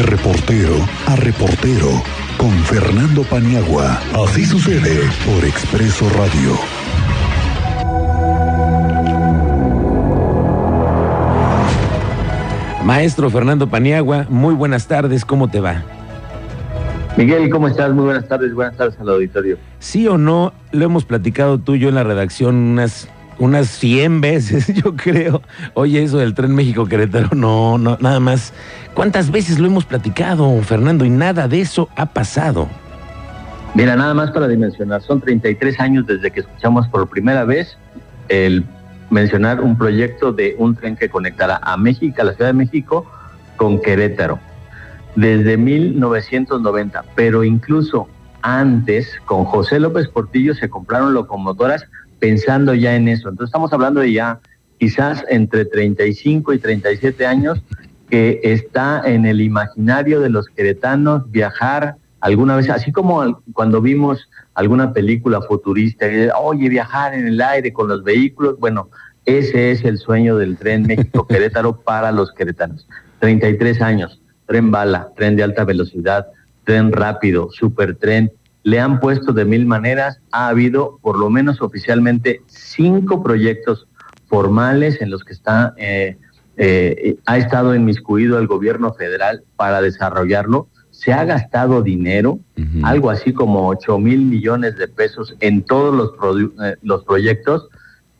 De reportero a reportero con Fernando Paniagua. Así sucede por Expreso Radio. Maestro Fernando Paniagua, muy buenas tardes, ¿cómo te va? Miguel, ¿cómo estás? Muy buenas tardes, buenas tardes al auditorio. Sí o no, lo hemos platicado tú y yo en la redacción unas, unas 100 veces, yo creo. Oye, eso del tren México-Querétaro, no, no, nada más. ¿Cuántas veces lo hemos platicado, Fernando? Y nada de eso ha pasado. Mira, nada más para dimensionar, son 33 años desde que escuchamos por primera vez el mencionar un proyecto de un tren que conectará a México, a la Ciudad de México, con Querétaro. Desde 1990, pero incluso antes, con José López Portillo se compraron locomotoras pensando ya en eso. Entonces estamos hablando de ya quizás entre 35 y 37 años que está en el imaginario de los queretanos viajar alguna vez, así como cuando vimos alguna película futurista, oye, viajar en el aire con los vehículos, bueno, ese es el sueño del tren México-Querétaro para los queretanos. 33 años, tren bala, tren de alta velocidad, tren rápido, supertren, le han puesto de mil maneras, ha habido por lo menos oficialmente cinco proyectos formales en los que está, eh, eh, ha estado inmiscuido el gobierno federal para desarrollarlo. Se ha gastado dinero, algo así como 8 mil millones de pesos en todos los, eh, los proyectos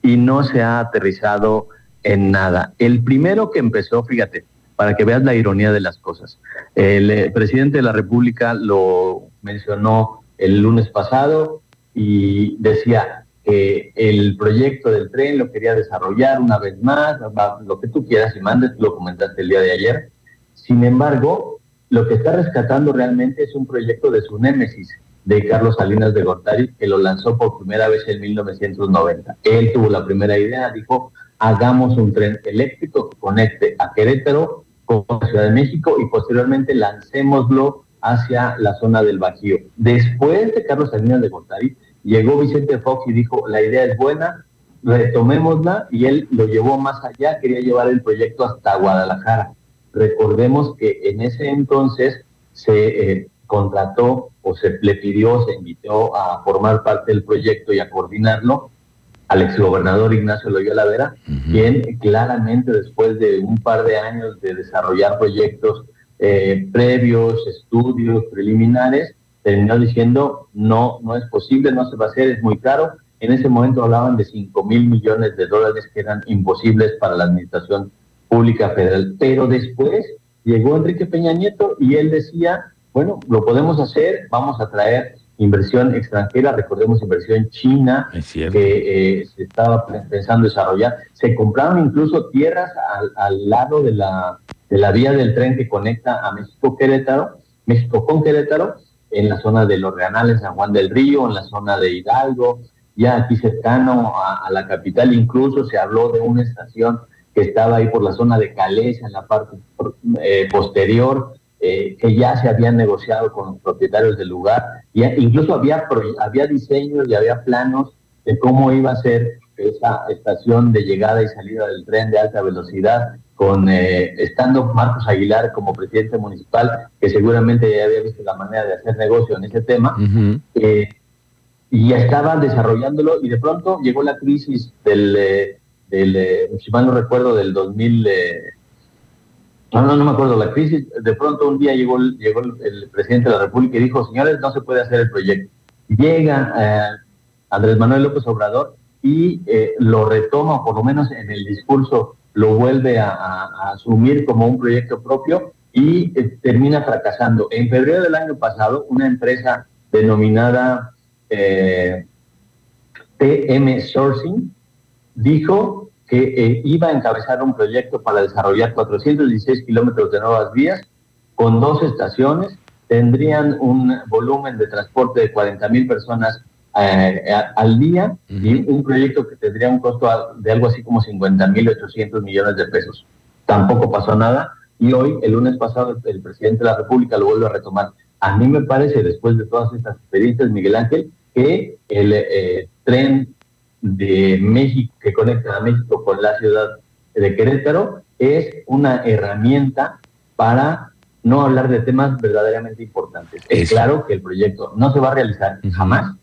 y no se ha aterrizado en nada. El primero que empezó, fíjate, para que veas la ironía de las cosas, el eh, presidente de la República lo mencionó el lunes pasado y decía que el proyecto del tren lo quería desarrollar una vez más, lo que tú quieras y mandes, lo comentaste el día de ayer. Sin embargo, lo que está rescatando realmente es un proyecto de su némesis, de Carlos Salinas de Gortari, que lo lanzó por primera vez en 1990. Él tuvo la primera idea, dijo, hagamos un tren eléctrico que conecte a Querétaro con la Ciudad de México y posteriormente lancémoslo hacia la zona del Bajío. Después de Carlos Salinas de Gortari, llegó Vicente Fox y dijo, la idea es buena, retomémosla, y él lo llevó más allá, quería llevar el proyecto hasta Guadalajara. Recordemos que en ese entonces se eh, contrató o se le pidió, se invitó a formar parte del proyecto y a coordinarlo al exgobernador Ignacio Loyola Vera, quien claramente después de un par de años de desarrollar proyectos eh, previos, estudios preliminares, terminó diciendo no, no es posible, no se va a hacer, es muy caro. En ese momento hablaban de 5 mil millones de dólares que eran imposibles para la administración pública federal. Pero después llegó Enrique Peña Nieto y él decía, bueno, lo podemos hacer, vamos a traer inversión extranjera, recordemos inversión china que eh, se estaba pensando desarrollar. Se compraron incluso tierras al, lado de la, de la vía del tren que conecta a México Querétaro, México con Querétaro, en la zona de Los Reanales, San Juan del Río, en la zona de Hidalgo, ya aquí cercano a, a la capital, incluso se habló de una estación que estaba ahí por la zona de Calesa, en la parte eh, posterior, eh, que ya se habían negociado con los propietarios del lugar, y incluso había, había diseños y había planos de cómo iba a ser esa estación de llegada y salida del tren de alta velocidad, con eh, estando Marcos Aguilar como presidente municipal, que seguramente ya había visto la manera de hacer negocio en ese tema, y ya estaban desarrollándolo, y de pronto llegó la crisis del del, eh, si mal no recuerdo, del 2000, eh, no, no, no me acuerdo, la crisis, de pronto un día llegó, llegó el, presidente de la República y dijo, señores, no se puede hacer el proyecto. Llega eh, Andrés Manuel López Obrador y lo retoma, por lo menos en el discurso, lo vuelve a, asumir como un proyecto propio y termina fracasando. En febrero del año pasado, una empresa denominada TM Sourcing dijo que eh, iba a encabezar un proyecto para desarrollar 416 kilómetros de nuevas vías con dos estaciones, tendrían un volumen de transporte de 40 mil personas eh, al día y un proyecto que tendría un costo de algo así como 50 mil 800 millones de pesos. Tampoco pasó nada y hoy, el lunes pasado, el presidente de la República lo vuelve a retomar. A mí me parece, después de todas estas experiencias, Miguel Ángel, que el eh, tren de México, que conecta a México con la ciudad de Querétaro, es una herramienta para no hablar de temas verdaderamente importantes. Es claro que el proyecto no se va a realizar jamás,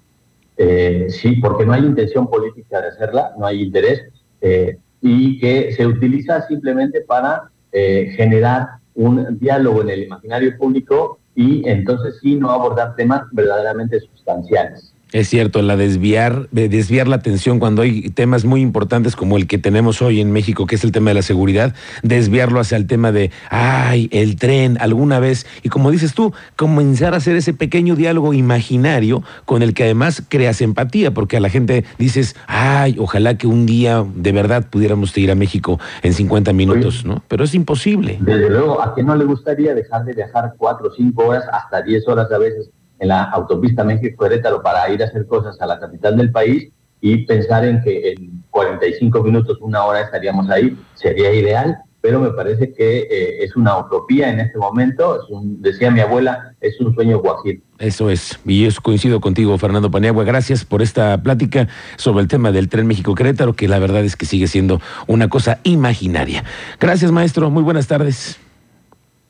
eh, sí, porque no hay intención política de hacerla, no hay interés, eh, y que se utiliza simplemente para eh, generar un diálogo en el imaginario público y entonces sí no abordar temas verdaderamente sustanciales. Es cierto, la desviar, desviar la atención cuando hay temas muy importantes como el que tenemos hoy en México, que es el tema de la seguridad, desviarlo hacia el tema de, ay, el tren, alguna vez, y como dices tú, comenzar a hacer ese pequeño diálogo imaginario con el que además creas empatía, porque a la gente dices, ay, ojalá que un día de verdad pudiéramos ir a México en 50 minutos, ¿no? Pero es imposible. Desde luego, ¿a quién no le gustaría dejar de viajar cuatro o cinco horas, hasta 10 horas a veces? En la autopista México-Querétaro para ir a hacer cosas a la capital del país y pensar en que en 45 minutos, una hora estaríamos ahí, sería ideal, pero me parece que eh, es una utopía en este momento, decía mi abuela, es un sueño guajir. Eso es, y yo coincido contigo, Fernando Paniagua, gracias por esta plática sobre el tema del tren México-Querétaro, que la verdad es que sigue siendo una cosa imaginaria. Gracias, maestro, muy buenas tardes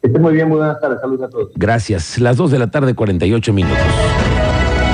muy bien, muy buenas tardes. Saludos a todos. Gracias. Las 2 de la tarde, 48 minutos.